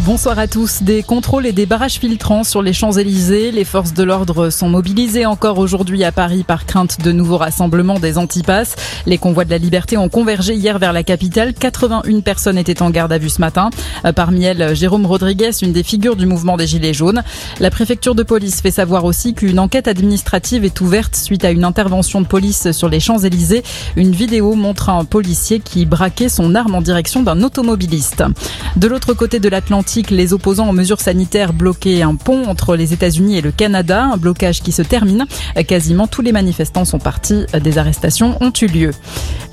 Bonsoir à tous. Des contrôles et des barrages filtrants sur les Champs-Élysées. Les forces de l'ordre sont mobilisées encore aujourd'hui à Paris par crainte de nouveaux rassemblements des antipasses. Les convois de la liberté ont convergé hier vers la capitale. 81 personnes étaient en garde à vue ce matin. Parmi elles, Jérôme Rodriguez, une des figures du mouvement des Gilets jaunes. La préfecture de police fait savoir aussi qu'une enquête administrative est ouverte suite à une intervention de police sur les Champs-Élysées. Une vidéo montre un policier qui braquait son arme en direction d'un automobiliste. De l'autre côté de l'Atlantique, les opposants aux mesures sanitaires bloquaient un pont entre les États-Unis et le Canada, un blocage qui se termine. Quasiment tous les manifestants sont partis, des arrestations ont eu lieu.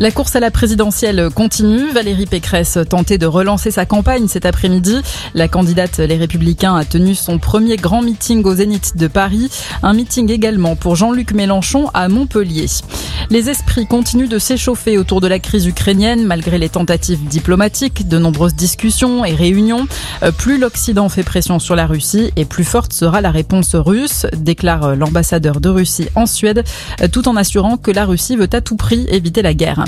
La course à la présidentielle continue. Valérie Pécresse tentait de relancer sa campagne cet après-midi. La candidate Les Républicains a tenu son premier grand meeting au Zénith de Paris. Un meeting également pour Jean-Luc Mélenchon à Montpellier. Les esprits continuent de s'échauffer autour de la crise ukrainienne malgré les tentatives diplomatiques, de nombreuses discussions et réunions. Euh, plus l'Occident fait pression sur la Russie et plus forte sera la réponse russe, déclare l'ambassadeur de Russie en Suède, euh, tout en assurant que la Russie veut à tout prix éviter la guerre.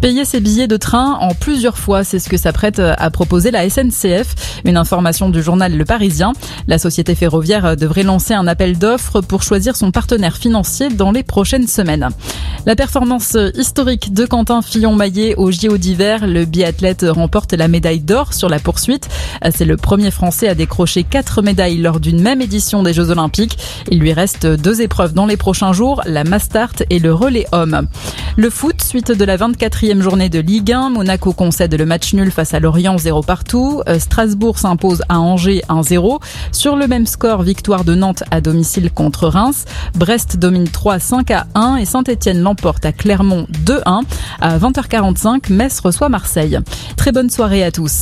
Payer ses billets de train en plusieurs fois, c'est ce que s'apprête à proposer la SNCF. Une information du journal Le Parisien. La société ferroviaire devrait lancer un appel d'offres pour choisir son partenaire financier dans les prochaines semaines. La performance historique de Quentin Fillon-Maillet au JO d'hiver, le biathlète remporte la médaille d'or sur la poursuite. C'est le premier Français à décrocher quatre médailles lors d'une même édition des Jeux Olympiques. Il lui reste deux épreuves dans les prochains jours, la Mastart et le relais homme. Le foot, suite de la 24e journée de Ligue 1, Monaco concède le match nul face à Lorient 0 partout, euh, Strasbourg s'impose à Angers 1-0. Sur le même score, victoire de Nantes à domicile contre Reims, Brest domine 3 5 à 1 et Saint-Etienne l'emporte à Clermont 2-1. À 20h45, Metz reçoit Marseille. Très bonne soirée à tous.